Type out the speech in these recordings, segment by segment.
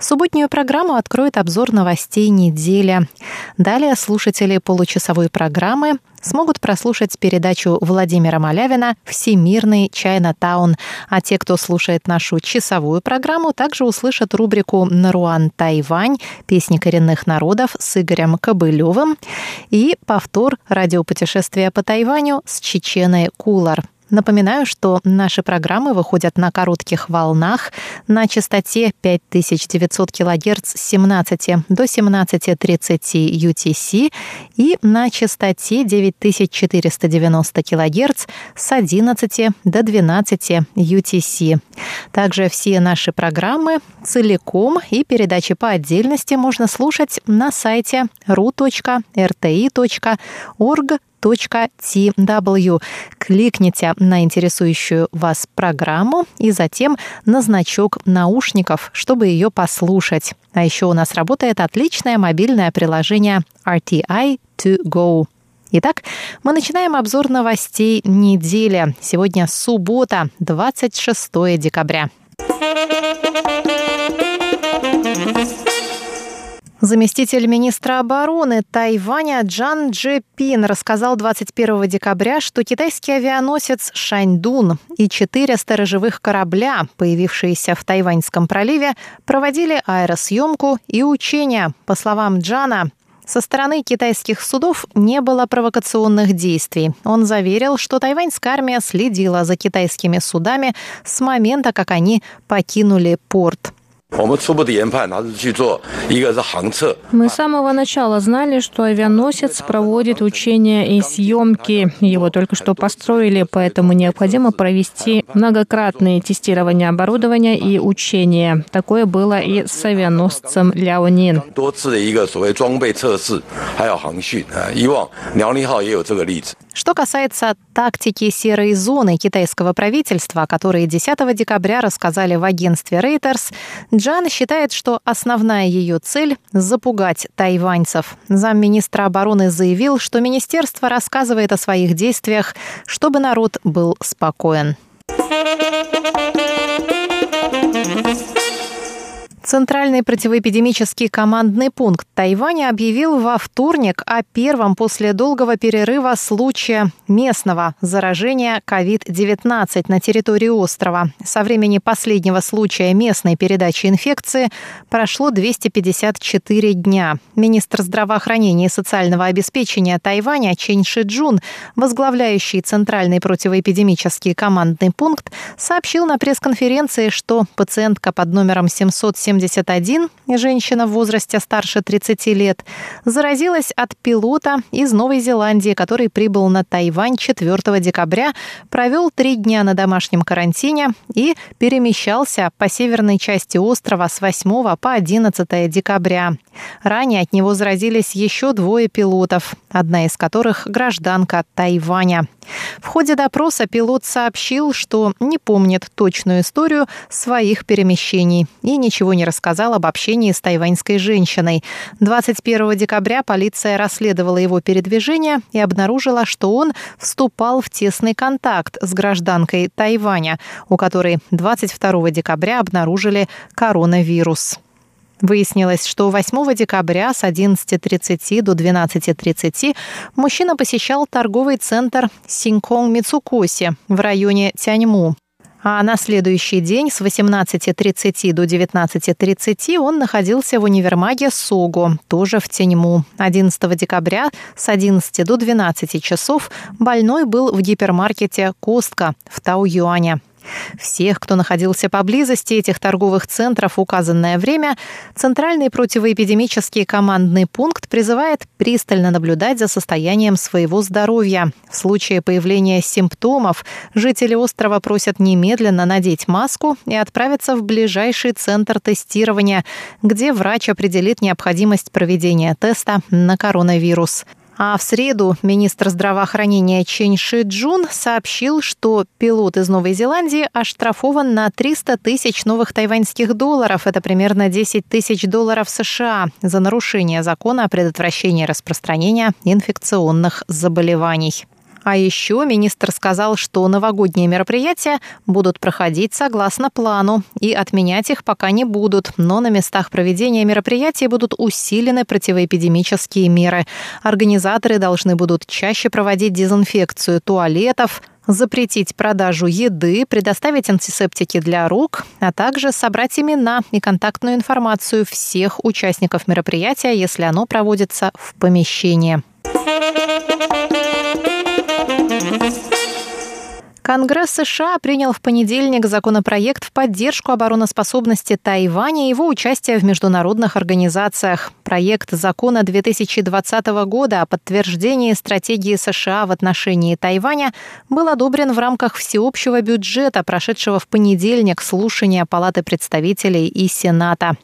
Субботнюю программу откроет обзор новостей недели. Далее слушатели получасовой программы смогут прослушать передачу Владимира Малявина «Всемирный Чайна-таун», а те, кто слушает нашу часовую программу, также услышат рубрику «Наруан Тайвань. Песни коренных народов» с Игорем Кобылевым и повтор радиопутешествия по Тайваню с Чеченой Кулар. Напоминаю, что наши программы выходят на коротких волнах на частоте 5900 кГц с 17 до 17.30 UTC и на частоте 9490 кГц с 11 до 12 UTC. Также все наши программы целиком и передачи по отдельности можно слушать на сайте ru.rti.org tw. Кликните на интересующую вас программу и затем на значок наушников, чтобы ее послушать. А еще у нас работает отличное мобильное приложение RTI To Go. Итак, мы начинаем обзор новостей недели. Сегодня суббота, 26 декабря. Заместитель министра обороны Тайваня Джан Джепин рассказал 21 декабря, что китайский авианосец «Шаньдун» и четыре сторожевых корабля, появившиеся в Тайваньском проливе, проводили аэросъемку и учения. По словам Джана, со стороны китайских судов не было провокационных действий. Он заверил, что тайваньская армия следила за китайскими судами с момента, как они покинули порт. Мы с самого начала знали, что авианосец проводит учения и съемки. Его только что построили, поэтому необходимо провести многократные тестирования оборудования и учения. Такое было и с авианосцем Ляонин. Что касается тактики серой зоны китайского правительства, о которой 10 декабря рассказали в агентстве Reuters, Джан считает, что основная ее цель – запугать тайваньцев. Замминистра обороны заявил, что министерство рассказывает о своих действиях, чтобы народ был спокоен. Центральный противоэпидемический командный пункт Тайваня объявил во вторник о первом после долгого перерыва случае местного заражения COVID-19 на территории острова. Со времени последнего случая местной передачи инфекции прошло 254 дня. Министр здравоохранения и социального обеспечения Тайваня Чен Шиджун, возглавляющий Центральный противоэпидемический командный пункт, сообщил на пресс-конференции, что пациентка под номером 770 71, женщина в возрасте старше 30 лет, заразилась от пилота из Новой Зеландии, который прибыл на Тайвань 4 декабря, провел три дня на домашнем карантине и перемещался по северной части острова с 8 по 11 декабря. Ранее от него заразились еще двое пилотов, одна из которых гражданка Тайваня. В ходе допроса пилот сообщил, что не помнит точную историю своих перемещений и ничего не рассказал об общении с тайваньской женщиной. 21 декабря полиция расследовала его передвижение и обнаружила, что он вступал в тесный контакт с гражданкой Тайваня, у которой 22 декабря обнаружили коронавирус. Выяснилось, что 8 декабря с 11.30 до 12.30 мужчина посещал торговый центр Синконг Мицукоси в районе Тяньму. А на следующий день с 18.30 до 19.30 он находился в универмаге Согу, тоже в Теньму. 11 декабря с 11 до 12 часов больной был в гипермаркете «Костка» в Тау-Юане. Всех, кто находился поблизости этих торговых центров в указанное время, Центральный противоэпидемический командный пункт призывает пристально наблюдать за состоянием своего здоровья. В случае появления симптомов жители острова просят немедленно надеть маску и отправиться в ближайший центр тестирования, где врач определит необходимость проведения теста на коронавирус. А в среду министр здравоохранения Чен Ши Джун сообщил, что пилот из Новой Зеландии оштрафован на 300 тысяч новых тайваньских долларов. Это примерно 10 тысяч долларов США за нарушение закона о предотвращении распространения инфекционных заболеваний. А еще министр сказал, что новогодние мероприятия будут проходить согласно плану, и отменять их пока не будут, но на местах проведения мероприятий будут усилены противоэпидемические меры. Организаторы должны будут чаще проводить дезинфекцию туалетов, запретить продажу еды, предоставить антисептики для рук, а также собрать имена и контактную информацию всех участников мероприятия, если оно проводится в помещении. Конгресс США принял в понедельник законопроект в поддержку обороноспособности Тайваня и его участия в международных организациях. Проект закона 2020 года о подтверждении стратегии США в отношении Тайваня был одобрен в рамках всеобщего бюджета, прошедшего в понедельник слушания Палаты представителей и Сената.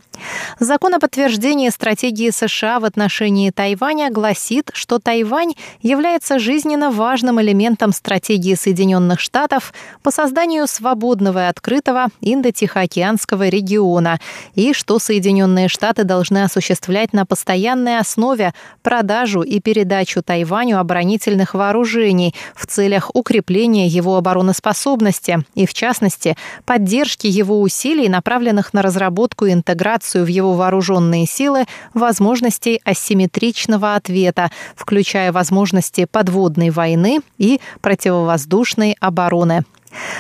Закон о подтверждении стратегии США в отношении Тайваня гласит, что Тайвань является жизненно важным элементом стратегии Соединенных Штатов по созданию свободного и открытого Индо-Тихоокеанского региона и что Соединенные Штаты должны осуществлять на постоянной основе продажу и передачу Тайваню оборонительных вооружений в целях укрепления его обороноспособности и, в частности, поддержки его усилий, направленных на разработку и интеграцию интеграцию в его вооруженные силы возможностей асимметричного ответа, включая возможности подводной войны и противовоздушной обороны.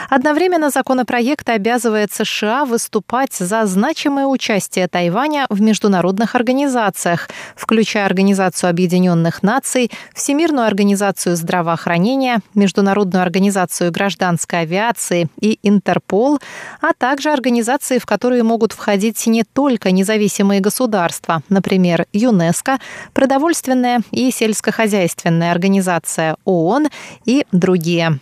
Одновременно законопроект обязывает США выступать за значимое участие Тайваня в международных организациях, включая Организацию Объединенных Наций, Всемирную организацию здравоохранения, Международную организацию гражданской авиации и Интерпол, а также организации, в которые могут входить не только независимые государства, например, ЮНЕСКО, Продовольственная и сельскохозяйственная организация ООН и другие.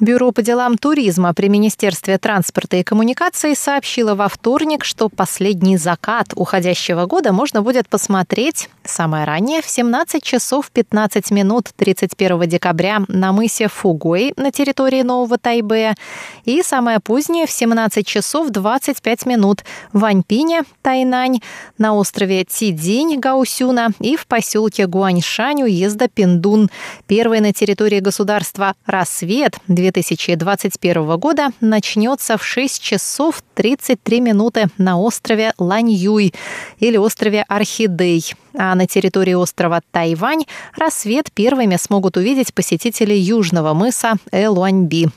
Бюро по делам туризма при Министерстве транспорта и коммуникаций сообщило во вторник, что последний закат уходящего года можно будет посмотреть самое раннее в 17 часов 15 минут 31 декабря на мысе Фугуэй на территории Нового Тайбэя и самое позднее в 17 часов 25 минут в Аньпине, Тайнань, на острове Тидинь, Гаусюна и в поселке Гуаньшань уезда Пиндун. Первый на территории государства «Рассвет» 2021 года начнется в 6 часов 33 минуты на острове Ланьюй или острове Орхидей. А на территории острова Тайвань рассвет первыми смогут увидеть посетители южного мыса Элуаньби.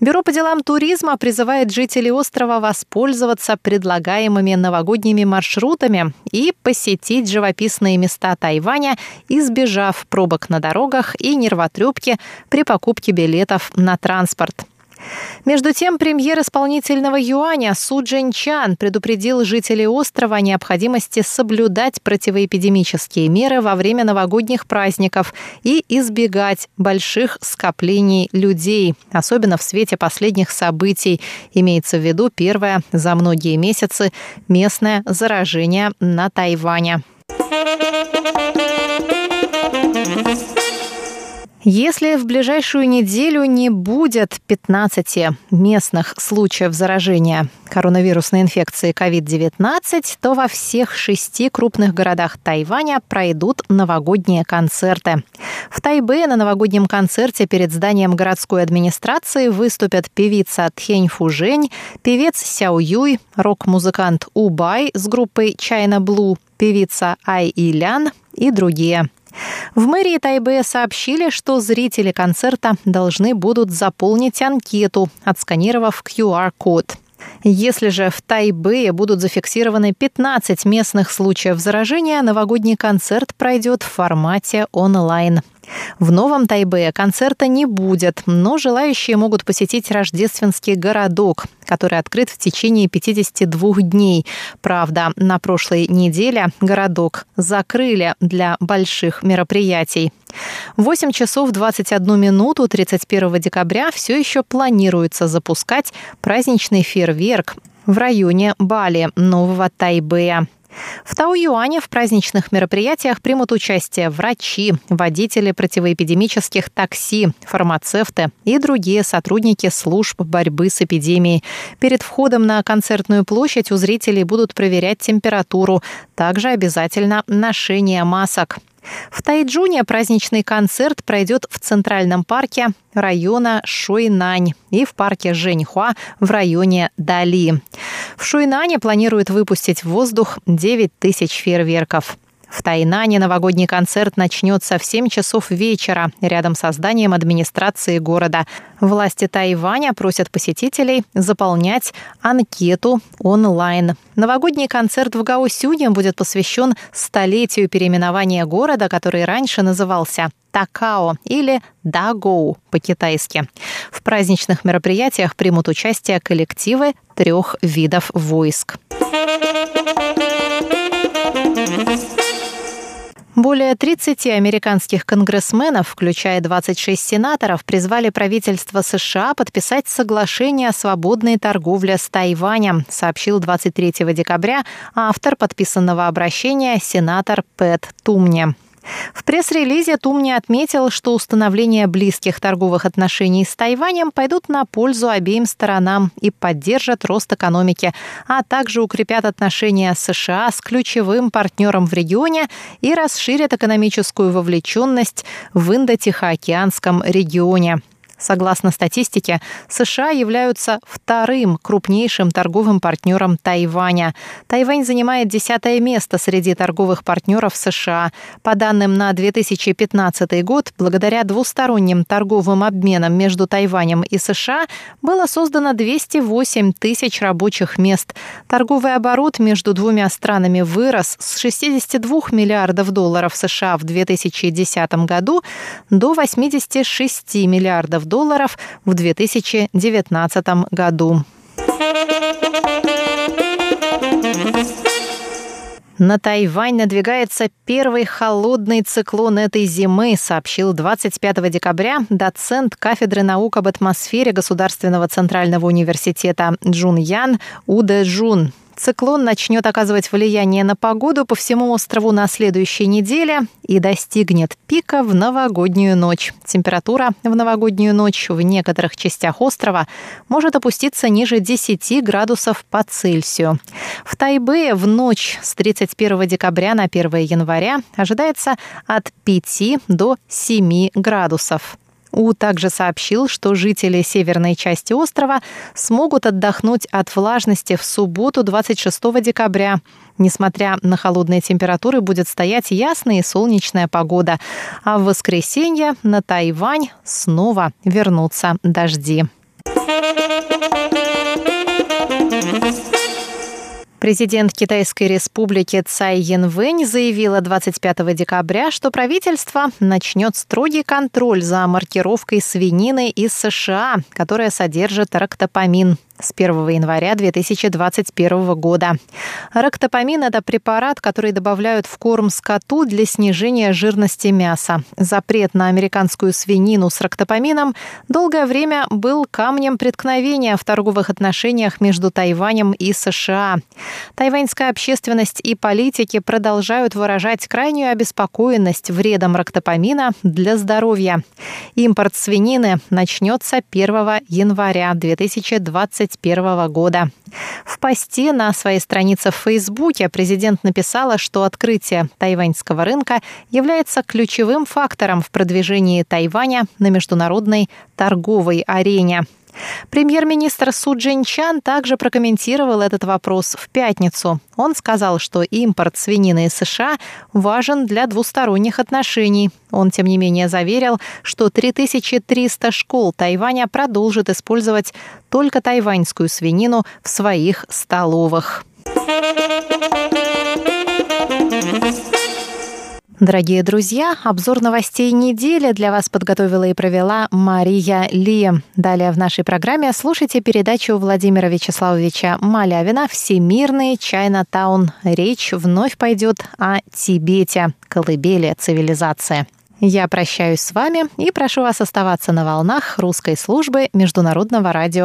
Бюро по делам туризма призывает жителей острова воспользоваться предлагаемыми новогодними маршрутами и посетить живописные места Тайваня, избежав пробок на дорогах и нервотрепки при покупке билетов на транспорт. Между тем, премьер исполнительного юаня Су Чан предупредил жителей острова о необходимости соблюдать противоэпидемические меры во время новогодних праздников и избегать больших скоплений людей, особенно в свете последних событий. Имеется в виду первое за многие месяцы местное заражение на Тайване. Если в ближайшую неделю не будет 15 местных случаев заражения коронавирусной инфекцией COVID-19, то во всех шести крупных городах Тайваня пройдут новогодние концерты. В Тайбе на новогоднем концерте перед зданием городской администрации выступят певица Тхень Фужень, певец Сяо Юй, рок-музыкант Убай с группой China Blue, певица Ай Илян и другие. В мэрии Тайбе сообщили, что зрители концерта должны будут заполнить анкету, отсканировав QR-код. Если же в Тайбэе будут зафиксированы 15 местных случаев заражения, новогодний концерт пройдет в формате онлайн. В Новом Тайбе концерта не будет, но желающие могут посетить рождественский городок, который открыт в течение 52 дней. Правда, на прошлой неделе городок закрыли для больших мероприятий. В 8 часов 21 минуту 31 декабря все еще планируется запускать праздничный фейерверк в районе Бали, Нового Тайбэя. В Тау-Юане в праздничных мероприятиях примут участие врачи, водители противоэпидемических такси, фармацевты и другие сотрудники служб борьбы с эпидемией. Перед входом на концертную площадь у зрителей будут проверять температуру. Также обязательно ношение масок. В Тайджуне праздничный концерт пройдет в Центральном парке района Шуйнань и в парке Женьхуа в районе Дали. В Шуйнане планируют выпустить в воздух 9 тысяч фейерверков. В Тайнане новогодний концерт начнется в 7 часов вечера рядом со зданием администрации города. Власти Тайваня просят посетителей заполнять анкету онлайн. Новогодний концерт в Гаосюне будет посвящен столетию переименования города, который раньше назывался Такао или Дагоу по-китайски. В праздничных мероприятиях примут участие коллективы трех видов войск. Более 30 американских конгрессменов, включая 26 сенаторов, призвали правительство США подписать соглашение о свободной торговле с Тайванем, сообщил 23 декабря автор подписанного обращения сенатор Пэт Тумне. В пресс-релизе Тумни отметил, что установление близких торговых отношений с Тайванем пойдут на пользу обеим сторонам и поддержат рост экономики, а также укрепят отношения США с ключевым партнером в регионе и расширят экономическую вовлеченность в Индо-Тихоокеанском регионе. Согласно статистике, США являются вторым крупнейшим торговым партнером Тайваня. Тайвань занимает десятое место среди торговых партнеров США. По данным на 2015 год, благодаря двусторонним торговым обменам между Тайванем и США было создано 208 тысяч рабочих мест. Торговый оборот между двумя странами вырос с 62 миллиардов долларов США в 2010 году до 86 миллиардов долларов в 2019 году. На Тайвань надвигается первый холодный циклон этой зимы, сообщил 25 декабря доцент кафедры наук об атмосфере Государственного центрального университета Джун Ян Уде Джун. Циклон начнет оказывать влияние на погоду по всему острову на следующей неделе и достигнет пика в новогоднюю ночь. Температура в новогоднюю ночь в некоторых частях острова может опуститься ниже 10 градусов по Цельсию. В Тайбе в ночь с 31 декабря на 1 января ожидается от 5 до 7 градусов. У также сообщил, что жители северной части острова смогут отдохнуть от влажности в субботу 26 декабря. Несмотря на холодные температуры, будет стоять ясная и солнечная погода. А в воскресенье на Тайвань снова вернутся дожди. Президент Китайской республики Цай Янвэнь заявила 25 декабря, что правительство начнет строгий контроль за маркировкой свинины из США, которая содержит рактопамин с 1 января 2021 года. Рактопамин – это препарат, который добавляют в корм скоту для снижения жирности мяса. Запрет на американскую свинину с рактопамином долгое время был камнем преткновения в торговых отношениях между Тайванем и США. Тайваньская общественность и политики продолжают выражать крайнюю обеспокоенность вредом рактопамина для здоровья. Импорт свинины начнется 1 января 2020 2021 года. В посте на своей странице в Фейсбуке президент написала, что открытие тайваньского рынка является ключевым фактором в продвижении Тайваня на международной торговой арене. Премьер-министр Су Джинчан также прокомментировал этот вопрос в пятницу. Он сказал, что импорт свинины из США важен для двусторонних отношений. Он, тем не менее, заверил, что 3300 школ Тайваня продолжат использовать только тайваньскую свинину в своих столовых. Дорогие друзья, обзор новостей недели для вас подготовила и провела Мария Ли. Далее в нашей программе слушайте передачу Владимира Вячеславовича Малявина «Всемирный Чайна-таун». Речь вновь пойдет о Тибете, колыбели цивилизации. Я прощаюсь с вами и прошу вас оставаться на волнах русской службы Международного радио